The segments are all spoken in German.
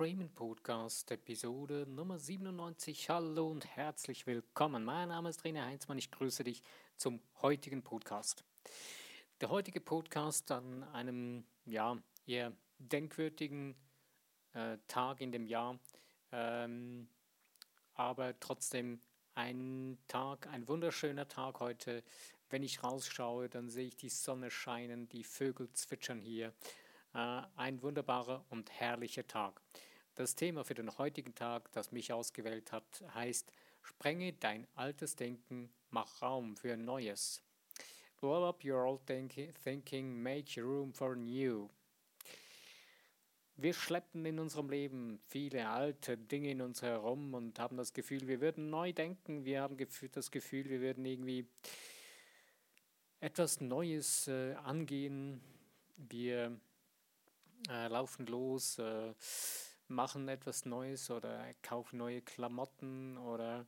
Freeman Podcast, Episode Nummer 97. Hallo und herzlich willkommen. Mein Name ist René Heinzmann. Ich grüße dich zum heutigen Podcast. Der heutige Podcast an einem ja, eher denkwürdigen äh, Tag in dem Jahr, ähm, aber trotzdem ein Tag, ein wunderschöner Tag heute. Wenn ich rausschaue, dann sehe ich die Sonne scheinen, die Vögel zwitschern hier. Äh, ein wunderbarer und herrlicher Tag. Das Thema für den heutigen Tag, das mich ausgewählt hat, heißt Sprenge dein altes Denken, mach Raum für Neues. Blow up your old thinking, make room for new. Wir schleppen in unserem Leben viele alte Dinge in uns herum und haben das Gefühl, wir würden neu denken. Wir haben das Gefühl, wir würden irgendwie etwas Neues äh, angehen. Wir äh, laufen los, äh, machen etwas Neues oder kaufen neue Klamotten oder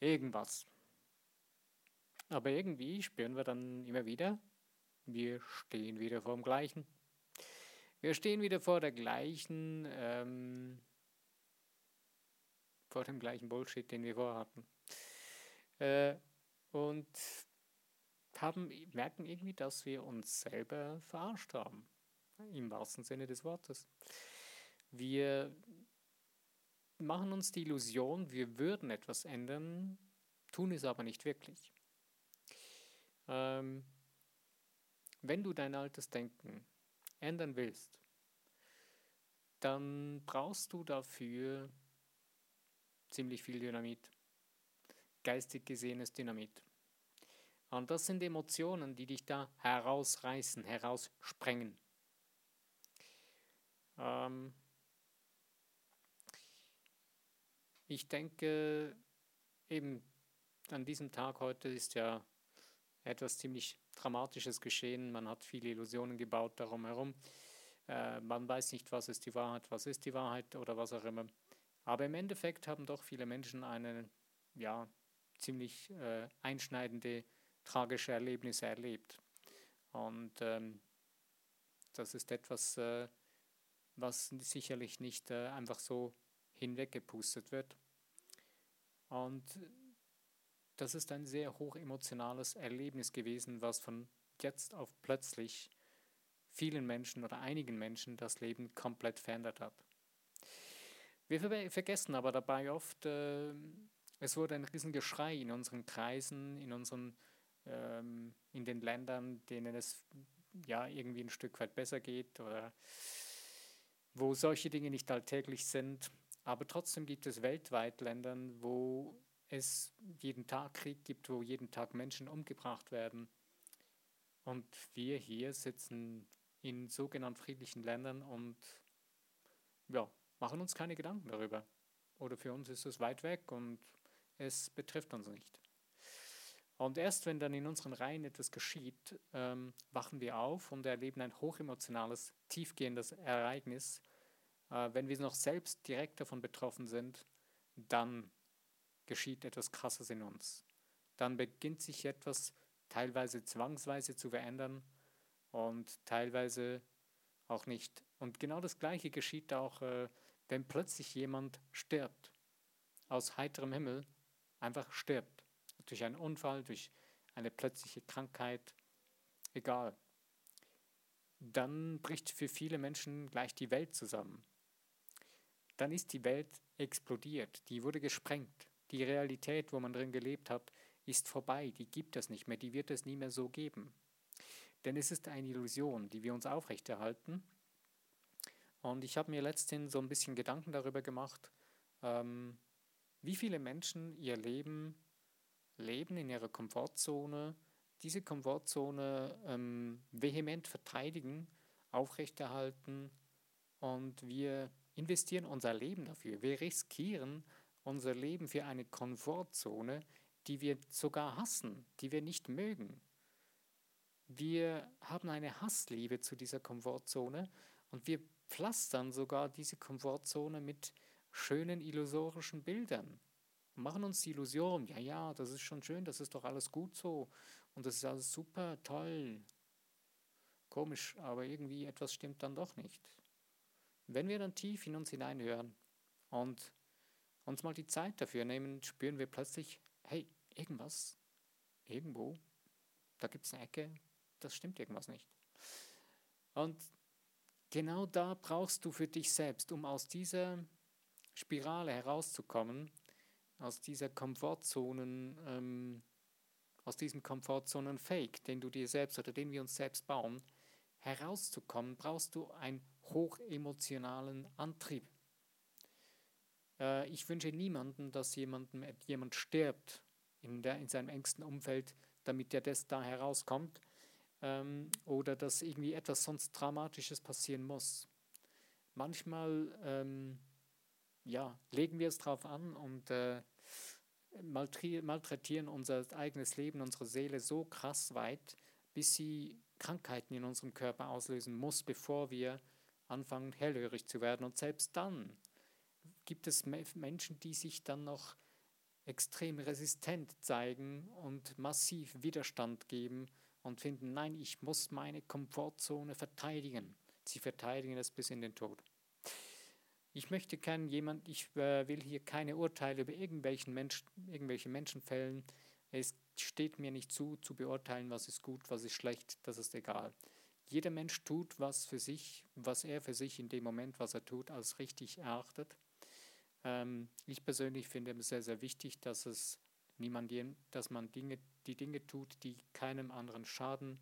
irgendwas. Aber irgendwie spüren wir dann immer wieder, wir stehen wieder vor dem Gleichen. Wir stehen wieder vor der gleichen, ähm, vor dem gleichen Bullshit, den wir vorhatten. Äh, und haben, merken irgendwie, dass wir uns selber verarscht haben im wahrsten Sinne des Wortes. Wir machen uns die Illusion, wir würden etwas ändern, tun es aber nicht wirklich. Ähm, wenn du dein altes Denken ändern willst, dann brauchst du dafür ziemlich viel Dynamit, geistig gesehenes Dynamit. Und das sind Emotionen, die dich da herausreißen, heraussprengen. Ähm, ich denke, eben an diesem Tag heute ist ja etwas ziemlich Dramatisches geschehen. Man hat viele Illusionen gebaut darum herum. Äh, man weiß nicht, was ist die Wahrheit, was ist die Wahrheit oder was auch immer. Aber im Endeffekt haben doch viele Menschen eine ja, ziemlich äh, einschneidende, tragische Erlebnisse erlebt. Und ähm, das ist etwas, äh, was sicherlich nicht äh, einfach so hinweggepustet wird. Und das ist ein sehr hoch emotionales Erlebnis gewesen, was von jetzt auf plötzlich vielen Menschen oder einigen Menschen das Leben komplett verändert hat. Wir vergessen aber dabei oft, äh, es wurde ein Riesengeschrei in unseren Kreisen, in unseren, ähm, in den Ländern, denen es ja irgendwie ein Stück weit besser geht oder wo solche Dinge nicht alltäglich sind. Aber trotzdem gibt es weltweit Länder, wo es jeden Tag Krieg gibt, wo jeden Tag Menschen umgebracht werden. Und wir hier sitzen in sogenannten friedlichen Ländern und ja, machen uns keine Gedanken darüber. Oder für uns ist es weit weg und es betrifft uns nicht. Und erst wenn dann in unseren Reihen etwas geschieht, ähm, wachen wir auf und erleben ein hochemotionales, tiefgehendes Ereignis. Äh, wenn wir noch selbst direkt davon betroffen sind, dann geschieht etwas Krasses in uns. Dann beginnt sich etwas teilweise zwangsweise zu verändern und teilweise auch nicht. Und genau das Gleiche geschieht auch, äh, wenn plötzlich jemand stirbt. Aus heiterem Himmel einfach stirbt durch einen Unfall, durch eine plötzliche Krankheit, egal, dann bricht für viele Menschen gleich die Welt zusammen. Dann ist die Welt explodiert, die wurde gesprengt. Die Realität, wo man drin gelebt hat, ist vorbei, die gibt es nicht mehr, die wird es nie mehr so geben. Denn es ist eine Illusion, die wir uns aufrechterhalten. Und ich habe mir letztens so ein bisschen Gedanken darüber gemacht, ähm, wie viele Menschen ihr Leben leben in ihrer Komfortzone, diese Komfortzone ähm, vehement verteidigen, aufrechterhalten und wir investieren unser Leben dafür. Wir riskieren unser Leben für eine Komfortzone, die wir sogar hassen, die wir nicht mögen. Wir haben eine Hassliebe zu dieser Komfortzone und wir pflastern sogar diese Komfortzone mit schönen illusorischen Bildern machen uns die Illusion, ja, ja, das ist schon schön, das ist doch alles gut so und das ist alles super, toll. Komisch, aber irgendwie etwas stimmt dann doch nicht. Wenn wir dann tief in uns hineinhören und uns mal die Zeit dafür nehmen, spüren wir plötzlich, hey, irgendwas, irgendwo, da gibt es eine Ecke, das stimmt irgendwas nicht. Und genau da brauchst du für dich selbst, um aus dieser Spirale herauszukommen, aus dieser Komfortzonen, ähm, aus diesem Komfortzonen-Fake, den du dir selbst oder den wir uns selbst bauen, herauszukommen, brauchst du einen hochemotionalen Antrieb. Äh, ich wünsche niemandem, dass jemandem, jemand stirbt in, der, in seinem engsten Umfeld, damit er das da herauskommt ähm, oder dass irgendwie etwas sonst Dramatisches passieren muss. Manchmal ähm, ja, legen wir es drauf an und äh, malträtieren unser eigenes Leben, unsere Seele so krass weit, bis sie Krankheiten in unserem Körper auslösen muss, bevor wir anfangen, hellhörig zu werden. Und selbst dann gibt es Menschen, die sich dann noch extrem resistent zeigen und massiv Widerstand geben und finden, nein, ich muss meine Komfortzone verteidigen. Sie verteidigen es bis in den Tod. Ich möchte keinen jemand, ich äh, will hier keine Urteile über irgendwelchen Menschen, irgendwelche Menschen fällen. Es steht mir nicht zu, zu beurteilen, was ist gut, was ist schlecht, das ist egal. Jeder Mensch tut was für sich, was er für sich in dem Moment, was er tut, als richtig erachtet. Ähm, ich persönlich finde es sehr, sehr wichtig, dass es niemand, dass man Dinge, die Dinge tut, die keinem anderen Schaden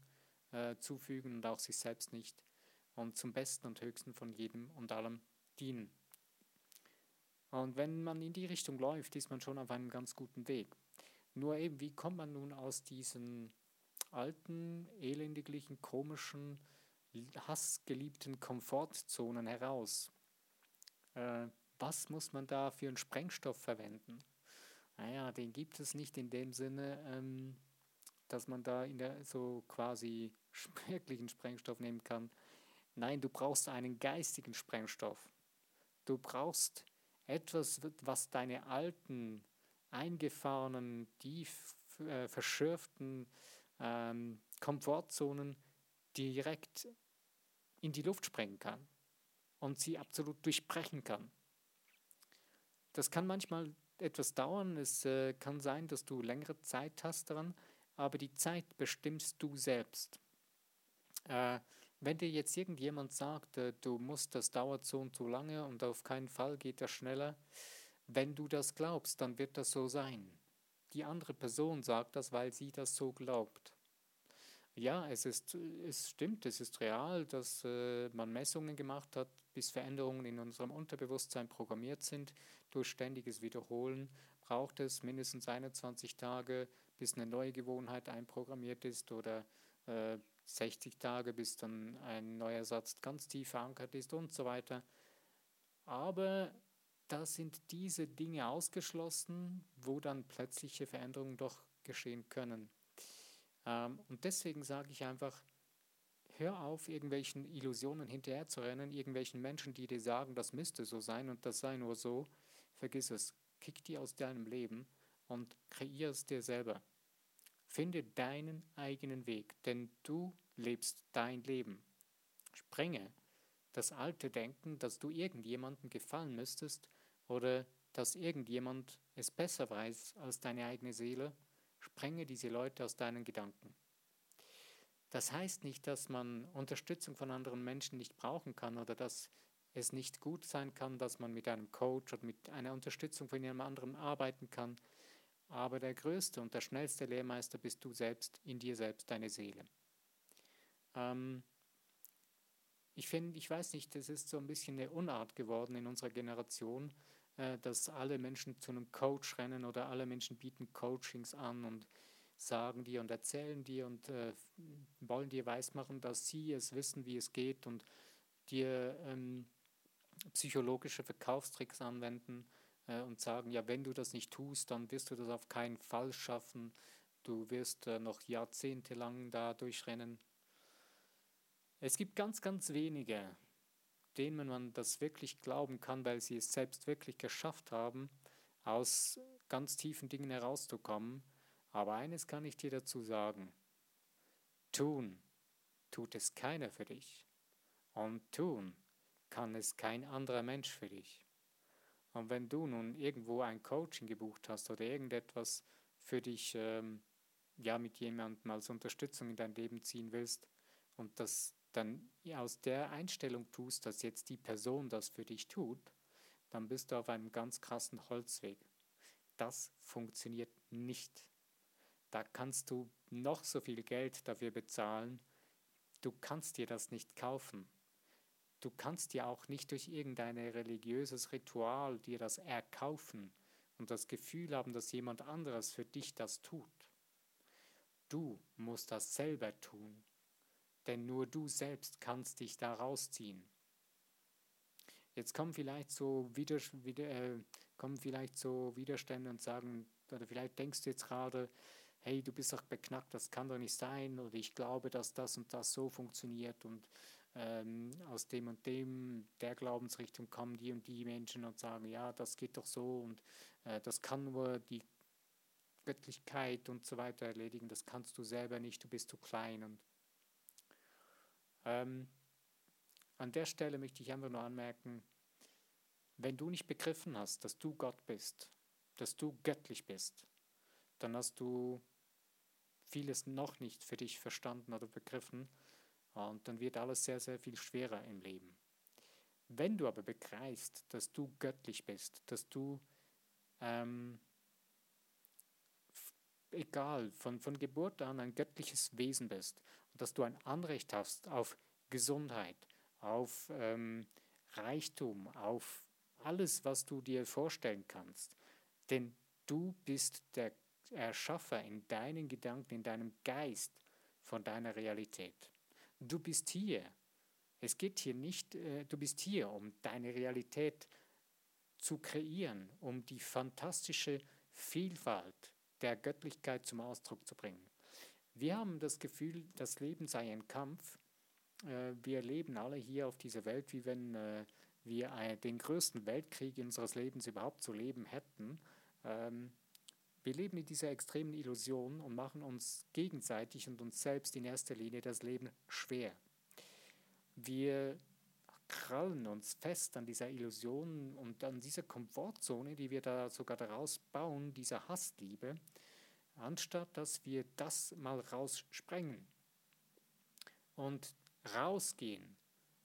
äh, zufügen und auch sich selbst nicht und zum Besten und Höchsten von jedem und allem dienen. Und wenn man in die Richtung läuft, ist man schon auf einem ganz guten Weg. Nur eben, wie kommt man nun aus diesen alten, elendiglichen, komischen, hassgeliebten Komfortzonen heraus? Äh, was muss man da für einen Sprengstoff verwenden? Naja, den gibt es nicht in dem Sinne, ähm, dass man da in der so quasi wirklichen Sprengstoff nehmen kann. Nein, du brauchst einen geistigen Sprengstoff. Du brauchst etwas, was deine alten, eingefahrenen, tief äh, verschürften ähm, Komfortzonen direkt in die Luft sprengen kann und sie absolut durchbrechen kann. Das kann manchmal etwas dauern, es äh, kann sein, dass du längere Zeit hast daran, aber die Zeit bestimmst du selbst. Äh, wenn dir jetzt irgendjemand sagt, äh, du musst, das dauert so und so lange und auf keinen Fall geht das schneller, wenn du das glaubst, dann wird das so sein. Die andere Person sagt das, weil sie das so glaubt. Ja, es, ist, es stimmt, es ist real, dass äh, man Messungen gemacht hat, bis Veränderungen in unserem Unterbewusstsein programmiert sind. Durch ständiges Wiederholen braucht es mindestens 21 Tage, bis eine neue Gewohnheit einprogrammiert ist oder äh, 60 Tage, bis dann ein neuer Satz ganz tief verankert ist und so weiter. Aber da sind diese Dinge ausgeschlossen, wo dann plötzliche Veränderungen doch geschehen können. Ähm, und deswegen sage ich einfach, hör auf, irgendwelchen Illusionen hinterherzurennen, irgendwelchen Menschen, die dir sagen, das müsste so sein und das sei nur so. Vergiss es. Kick die aus deinem Leben und kreier es dir selber. Finde deinen eigenen Weg, denn du lebst dein Leben. Sprenge das alte Denken, dass du irgendjemandem gefallen müsstest oder dass irgendjemand es besser weiß als deine eigene Seele. Sprenge diese Leute aus deinen Gedanken. Das heißt nicht, dass man Unterstützung von anderen Menschen nicht brauchen kann oder dass es nicht gut sein kann, dass man mit einem Coach oder mit einer Unterstützung von jemand anderem arbeiten kann. Aber der größte und der schnellste Lehrmeister bist du selbst, in dir selbst, deine Seele. Ähm, ich finde, ich weiß nicht, das ist so ein bisschen eine Unart geworden in unserer Generation, dass alle Menschen zu einem Coach rennen oder alle Menschen bieten Coachings an und sagen dir und erzählen dir und äh, wollen dir weismachen, dass sie es wissen, wie es geht und dir ähm, psychologische Verkaufstricks anwenden äh, und sagen, ja, wenn du das nicht tust, dann wirst du das auf keinen Fall schaffen. Du wirst äh, noch jahrzehntelang da durchrennen. Es gibt ganz, ganz wenige, denen man das wirklich glauben kann, weil sie es selbst wirklich geschafft haben, aus ganz tiefen Dingen herauszukommen. Aber eines kann ich dir dazu sagen. Tun tut es keiner für dich. Und tun kann es kein anderer Mensch für dich. Und wenn du nun irgendwo ein Coaching gebucht hast oder irgendetwas für dich, ähm, ja, mit jemandem als Unterstützung in dein Leben ziehen willst und das dann aus der Einstellung tust, dass jetzt die Person das für dich tut, dann bist du auf einem ganz krassen Holzweg. Das funktioniert nicht. Da kannst du noch so viel Geld dafür bezahlen. Du kannst dir das nicht kaufen. Du kannst dir auch nicht durch irgendein religiöses Ritual dir das erkaufen und das Gefühl haben, dass jemand anderes für dich das tut. Du musst das selber tun, denn nur du selbst kannst dich da rausziehen. Jetzt kommen vielleicht so wieder, wieder äh, kommen vielleicht so Widerstände und sagen, oder vielleicht denkst du jetzt gerade, hey, du bist doch beknackt, das kann doch nicht sein, oder ich glaube, dass das und das so funktioniert und ähm, aus dem und dem, der Glaubensrichtung kommen die und die Menschen und sagen, ja, das geht doch so und äh, das kann nur die Göttlichkeit und so weiter erledigen, das kannst du selber nicht, du bist zu klein. Und ähm, an der Stelle möchte ich einfach nur anmerken, wenn du nicht begriffen hast, dass du Gott bist, dass du göttlich bist, dann hast du vieles noch nicht für dich verstanden oder begriffen und dann wird alles sehr, sehr viel schwerer im Leben. Wenn du aber begreifst, dass du göttlich bist, dass du, ähm, egal, von, von Geburt an ein göttliches Wesen bist dass du ein Anrecht hast auf Gesundheit, auf ähm, Reichtum, auf alles, was du dir vorstellen kannst. Denn du bist der Erschaffer in deinen Gedanken, in deinem Geist von deiner Realität. Du bist hier. Es geht hier nicht, äh, du bist hier, um deine Realität zu kreieren, um die fantastische Vielfalt der Göttlichkeit zum Ausdruck zu bringen. Wir haben das Gefühl, das Leben sei ein Kampf. Äh, wir leben alle hier auf dieser Welt, wie wenn äh, wir den größten Weltkrieg unseres Lebens überhaupt zu leben hätten. Ähm, wir leben in dieser extremen Illusion und machen uns gegenseitig und uns selbst in erster Linie das Leben schwer. Wir krallen uns fest an dieser Illusion und an dieser Komfortzone, die wir da sogar daraus bauen, dieser Hassliebe, anstatt dass wir das mal raussprengen und rausgehen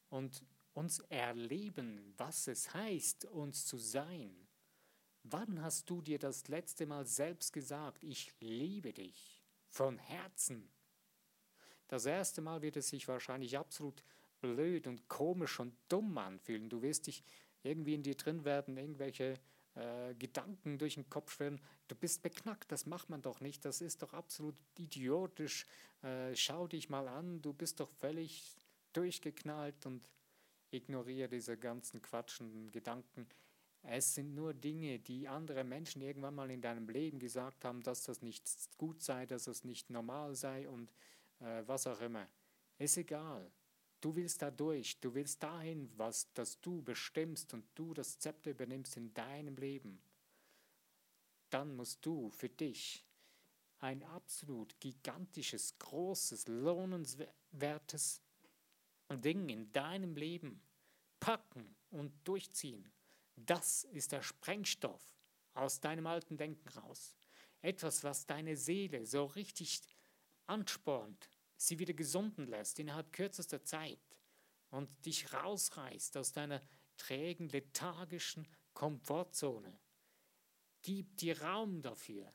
und uns erleben, was es heißt, uns zu sein Wann hast du dir das letzte Mal selbst gesagt, ich liebe dich von Herzen? Das erste Mal wird es sich wahrscheinlich absolut blöd und komisch und dumm anfühlen. Du wirst dich irgendwie in dir drin werden, irgendwelche äh, Gedanken durch den Kopf schwirren. Du bist beknackt, das macht man doch nicht, das ist doch absolut idiotisch. Äh, schau dich mal an, du bist doch völlig durchgeknallt und ignoriere diese ganzen quatschenden Gedanken. Es sind nur Dinge, die andere Menschen irgendwann mal in deinem Leben gesagt haben, dass das nicht gut sei, dass das nicht normal sei und äh, was auch immer. Ist egal. Du willst da durch, du willst dahin, was, dass du bestimmst und du das Zepter übernimmst in deinem Leben. Dann musst du für dich ein absolut gigantisches, großes, lohnenswertes Ding in deinem Leben packen und durchziehen. Das ist der Sprengstoff aus deinem alten Denken raus. Etwas, was deine Seele so richtig anspornt, sie wieder gesunden lässt innerhalb kürzester Zeit und dich rausreißt aus deiner trägen, lethargischen Komfortzone. Gib dir Raum dafür.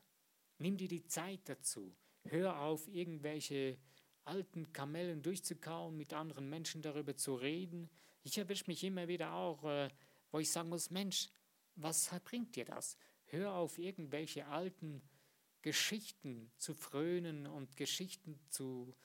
Nimm dir die Zeit dazu. Hör auf, irgendwelche alten Kamellen durchzukauen, mit anderen Menschen darüber zu reden. Ich erwische mich immer wieder auch, äh, wo ich sagen muss, Mensch, was bringt dir das? Hör auf, irgendwelche alten Geschichten zu frönen und Geschichten zu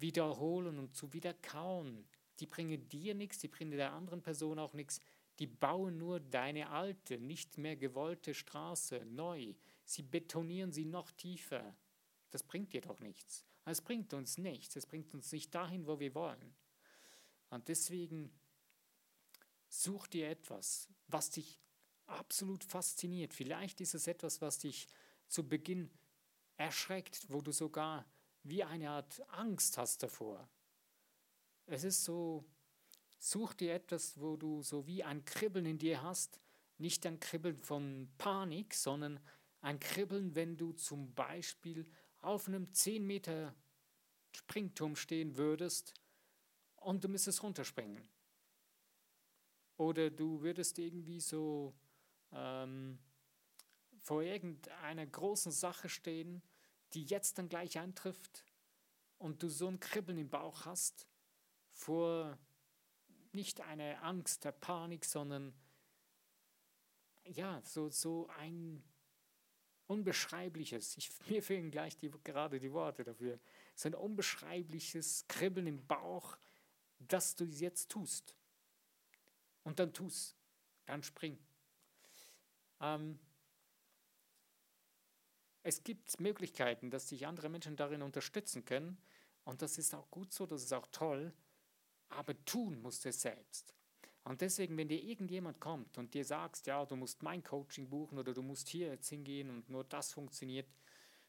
wiederholen und zu wiederkauen. Die bringen dir nichts, die bringen der anderen Person auch nichts. Die bauen nur deine alte, nicht mehr gewollte Straße neu. Sie betonieren sie noch tiefer. Das bringt dir doch nichts. Es bringt uns nichts. Es bringt uns nicht dahin, wo wir wollen. Und deswegen Such dir etwas, was dich absolut fasziniert. Vielleicht ist es etwas, was dich zu Beginn erschreckt, wo du sogar wie eine Art Angst hast davor. Es ist so, Such dir etwas, wo du so wie ein Kribbeln in dir hast, nicht ein Kribbeln von Panik, sondern ein Kribbeln, wenn du zum Beispiel auf einem 10 Meter Springturm stehen würdest und du müsstest runterspringen. Oder du würdest irgendwie so ähm, vor irgendeiner großen Sache stehen, die jetzt dann gleich eintrifft und du so ein Kribbeln im Bauch hast vor nicht einer Angst, der Panik, sondern ja, so, so ein unbeschreibliches, ich, mir fehlen gleich die, gerade die Worte dafür, so ein unbeschreibliches Kribbeln im Bauch, dass du jetzt tust. Und dann tust, dann spring. Ähm, es gibt Möglichkeiten, dass sich andere Menschen darin unterstützen können. Und das ist auch gut so, das ist auch toll. Aber tun musst du es selbst. Und deswegen, wenn dir irgendjemand kommt und dir sagst, ja, du musst mein Coaching buchen oder du musst hier jetzt hingehen und nur das funktioniert,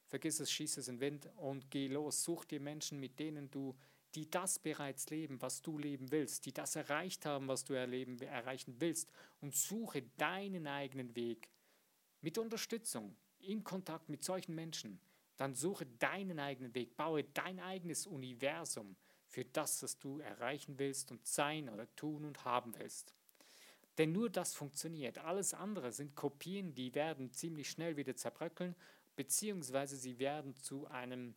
vergiss es, schieß es in den Wind und geh los. Such dir Menschen, mit denen du, die das bereits leben, was du leben willst, die das erreicht haben, was du erleben, erreichen willst und suche deinen eigenen Weg mit Unterstützung, in Kontakt mit solchen Menschen. Dann suche deinen eigenen Weg, baue dein eigenes Universum für das, was du erreichen willst und sein oder tun und haben willst. Denn nur das funktioniert. Alles andere sind Kopien, die werden ziemlich schnell wieder zerbröckeln, beziehungsweise sie werden zu einem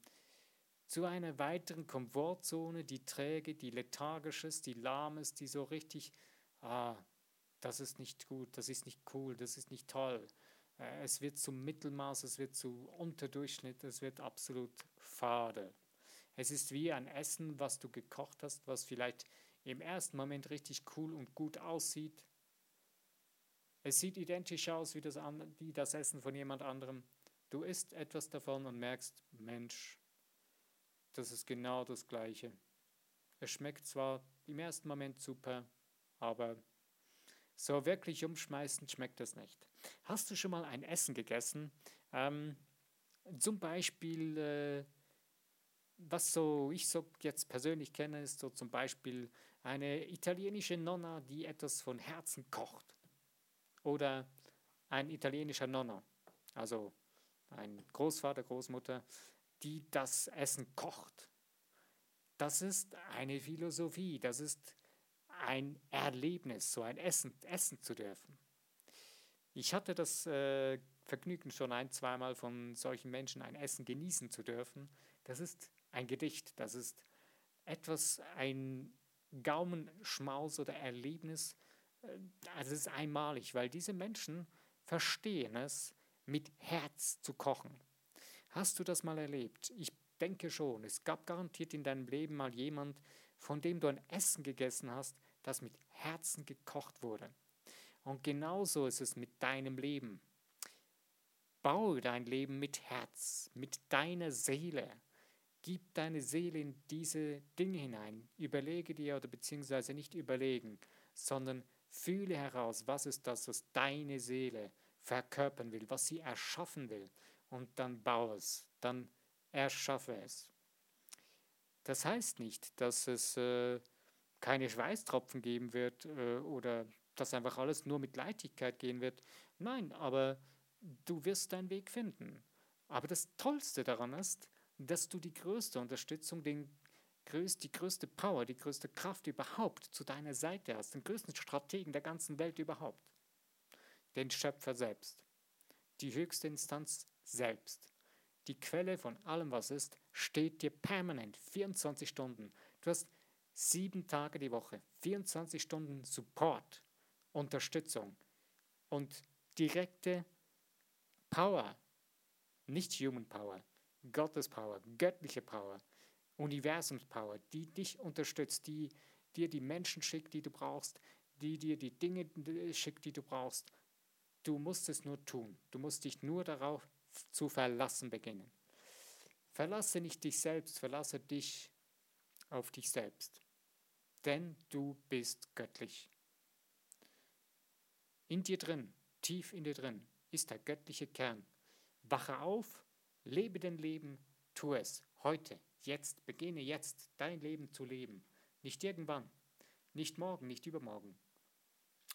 zu einer weiteren Komfortzone, die träge, die lethargisch ist, die lahm ist, die so richtig, ah, das ist nicht gut, das ist nicht cool, das ist nicht toll. Äh, es wird zum Mittelmaß, es wird zu Unterdurchschnitt, es wird absolut fade. Es ist wie ein Essen, was du gekocht hast, was vielleicht im ersten Moment richtig cool und gut aussieht. Es sieht identisch aus wie das, wie das Essen von jemand anderem. Du isst etwas davon und merkst, Mensch, das ist genau das Gleiche. Es schmeckt zwar im ersten Moment super, aber so wirklich umschmeißend schmeckt es nicht. Hast du schon mal ein Essen gegessen? Ähm, zum Beispiel äh, was so ich so jetzt persönlich kenne, ist so zum Beispiel eine italienische Nonna, die etwas von Herzen kocht. Oder ein italienischer Nonna, also ein Großvater, Großmutter, die das Essen kocht. Das ist eine Philosophie, das ist ein Erlebnis, so ein Essen essen zu dürfen. Ich hatte das äh, Vergnügen schon ein, zweimal von solchen Menschen ein Essen genießen zu dürfen. Das ist ein Gedicht, das ist etwas, ein Gaumenschmaus oder Erlebnis, äh, also es ist einmalig, weil diese Menschen verstehen es, mit Herz zu kochen. Hast du das mal erlebt? Ich denke schon. Es gab garantiert in deinem Leben mal jemand, von dem du ein Essen gegessen hast, das mit Herzen gekocht wurde. Und genauso ist es mit deinem Leben. Baue dein Leben mit Herz, mit deiner Seele. Gib deine Seele in diese Dinge hinein. Überlege dir oder beziehungsweise nicht überlegen, sondern fühle heraus, was ist das, was deine Seele verkörpern will, was sie erschaffen will. Und dann baue es, dann erschaffe es. Das heißt nicht, dass es äh, keine Schweißtropfen geben wird äh, oder dass einfach alles nur mit Leichtigkeit gehen wird. Nein, aber du wirst deinen Weg finden. Aber das Tollste daran ist, dass du die größte Unterstützung, den größt, die größte Power, die größte Kraft überhaupt zu deiner Seite hast, den größten Strategen der ganzen Welt überhaupt, den Schöpfer selbst, die höchste Instanz selbst. Die Quelle von allem, was ist, steht dir permanent, 24 Stunden. Du hast sieben Tage die Woche, 24 Stunden Support, Unterstützung und direkte Power, nicht Human Power, Gottes Power, göttliche Power, Universumspower, die dich unterstützt, die dir die Menschen schickt, die du brauchst, die dir die Dinge schickt, die du brauchst. Du musst es nur tun. Du musst dich nur darauf zu verlassen beginnen. Verlasse nicht dich selbst, verlasse dich auf dich selbst. Denn du bist göttlich. In dir drin, tief in dir drin, ist der göttliche Kern. Wache auf Lebe dein Leben, tu es heute, jetzt, beginne jetzt dein Leben zu leben, nicht irgendwann. nicht morgen, nicht übermorgen.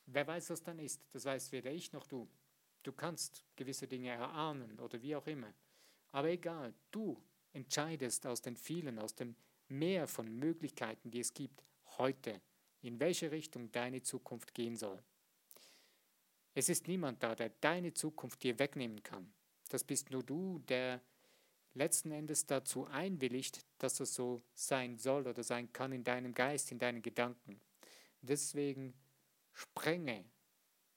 Wer weiß, was dann ist? Das weiß weder ich noch du. Du kannst gewisse Dinge erahnen oder wie auch immer. Aber egal, du entscheidest aus den vielen, aus dem Meer von Möglichkeiten, die es gibt, heute, in welche Richtung deine Zukunft gehen soll. Es ist niemand da, der deine Zukunft dir wegnehmen kann. Das bist nur du, der letzten Endes dazu einwilligt, dass es so sein soll oder sein kann in deinem Geist, in deinen Gedanken. Deswegen sprenge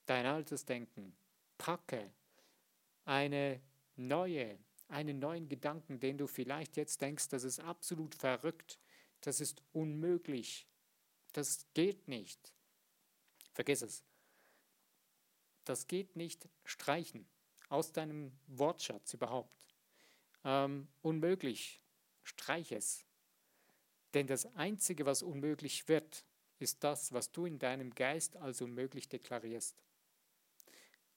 dein altes Denken, packe eine neue, einen neuen Gedanken, den du vielleicht jetzt denkst, das ist absolut verrückt, das ist unmöglich, das geht nicht. Vergiss es. Das geht nicht streichen aus deinem Wortschatz überhaupt. Ähm, unmöglich, streich es. Denn das Einzige, was unmöglich wird, ist das, was du in deinem Geist als unmöglich deklarierst.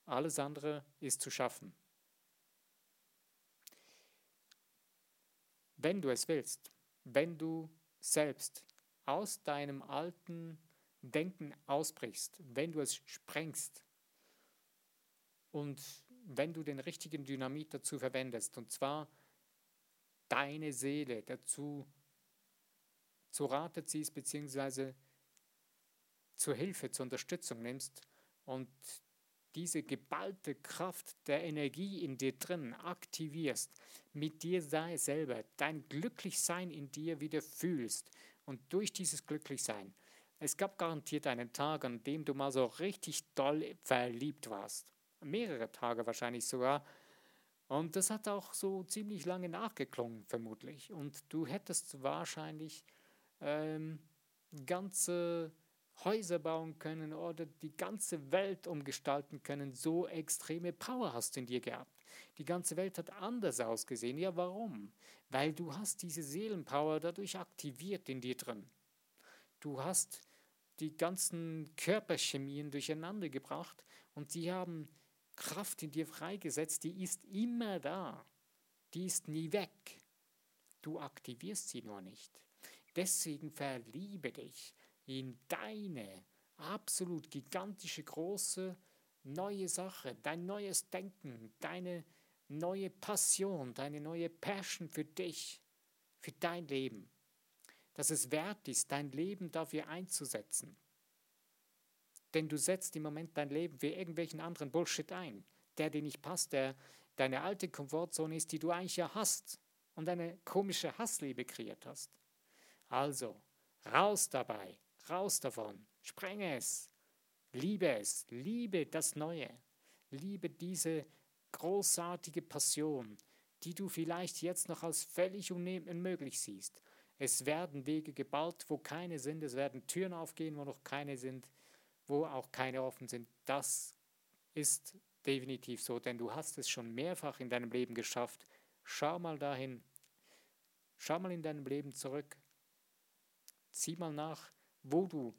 Alles andere ist zu schaffen. Wenn du es willst, wenn du selbst aus deinem alten Denken ausbrichst, wenn du es sprengst und wenn du den richtigen Dynamit dazu verwendest, und zwar deine Seele dazu zu Rate ziehst, beziehungsweise zur Hilfe, zur Unterstützung nimmst und diese geballte Kraft der Energie in dir drin aktivierst, mit dir sei selber, dein Glücklichsein in dir wieder fühlst und durch dieses Glücklichsein, es gab garantiert einen Tag, an dem du mal so richtig doll verliebt warst. Mehrere Tage wahrscheinlich sogar. Und das hat auch so ziemlich lange nachgeklungen, vermutlich. Und du hättest wahrscheinlich ähm, ganze Häuser bauen können oder die ganze Welt umgestalten können. So extreme Power hast du in dir gehabt. Die ganze Welt hat anders ausgesehen. Ja, warum? Weil du hast diese Seelenpower dadurch aktiviert in dir drin. Du hast die ganzen Körperchemien durcheinander gebracht und sie haben Kraft in dir freigesetzt, die ist immer da. Die ist nie weg. Du aktivierst sie nur nicht. Deswegen verliebe dich in deine absolut gigantische, große, neue Sache, dein neues Denken, deine neue Passion, deine neue Passion für dich, für dein Leben. Dass es wert ist, dein Leben dafür einzusetzen. Denn du setzt im Moment dein Leben für irgendwelchen anderen Bullshit ein, der dir nicht passt, der deine alte Komfortzone ist, die du eigentlich ja hast und eine komische Hassliebe kreiert hast. Also, raus dabei, Raus davon. Sprenge es. Liebe es. Liebe das Neue. Liebe diese großartige Passion, die du vielleicht jetzt noch als völlig unmöglich siehst. Es werden Wege gebaut, wo keine sind. Es werden Türen aufgehen, wo noch keine sind, wo auch keine offen sind. Das ist definitiv so, denn du hast es schon mehrfach in deinem Leben geschafft. Schau mal dahin. Schau mal in deinem Leben zurück. Zieh mal nach, wo du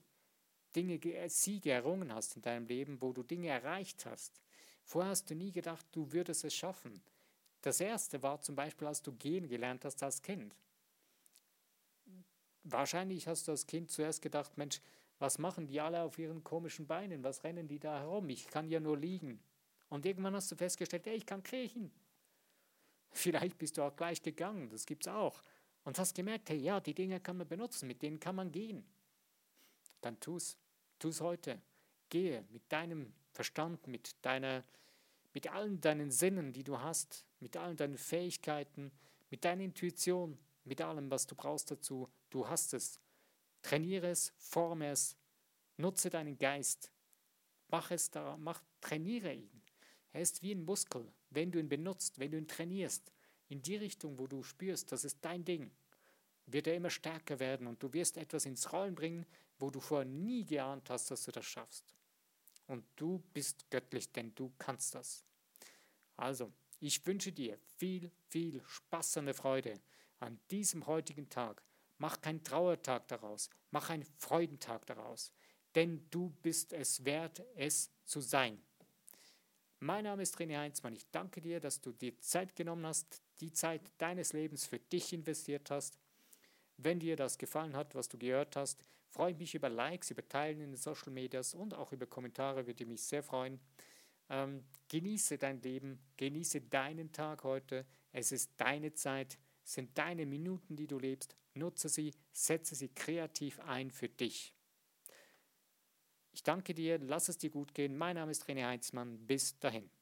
Dinge, äh, Siege errungen hast in deinem Leben, wo du Dinge erreicht hast. Vorher hast du nie gedacht, du würdest es schaffen. Das erste war zum Beispiel, als du gehen gelernt hast als Kind. Wahrscheinlich hast du als Kind zuerst gedacht, Mensch, was machen die alle auf ihren komischen Beinen? Was rennen die da herum? Ich kann ja nur liegen. Und irgendwann hast du festgestellt, hey, ich kann kriechen. Vielleicht bist du auch gleich gegangen, das gibt es auch. Und hast gemerkt, hey, ja, die Dinge kann man benutzen, mit denen kann man gehen dann tu's. Tu's heute. Gehe mit deinem Verstand, mit deiner, mit allen deinen Sinnen, die du hast, mit allen deinen Fähigkeiten, mit deiner Intuition, mit allem, was du brauchst dazu. Du hast es. Trainiere es, forme es, nutze deinen Geist. Mach es da, mach, trainiere ihn. Er ist wie ein Muskel. Wenn du ihn benutzt, wenn du ihn trainierst, in die Richtung, wo du spürst, das ist dein Ding, wird er immer stärker werden und du wirst etwas ins Rollen bringen, wo du vorher nie geahnt hast, dass du das schaffst. Und du bist göttlich, denn du kannst das. Also, ich wünsche dir viel, viel Spaß und Freude an diesem heutigen Tag. Mach keinen Trauertag daraus, mach einen Freudentag daraus, denn du bist es wert, es zu sein. Mein Name ist René Heinzmann. Ich danke dir, dass du dir Zeit genommen hast, die Zeit deines Lebens für dich investiert hast. Wenn dir das gefallen hat, was du gehört hast, freue mich über Likes, über Teilen in den Social Medias und auch über Kommentare, würde mich sehr freuen. Ähm, genieße dein Leben, genieße deinen Tag heute. Es ist deine Zeit, es sind deine Minuten, die du lebst. Nutze sie, setze sie kreativ ein für dich. Ich danke dir, lass es dir gut gehen. Mein Name ist René Heinzmann. Bis dahin.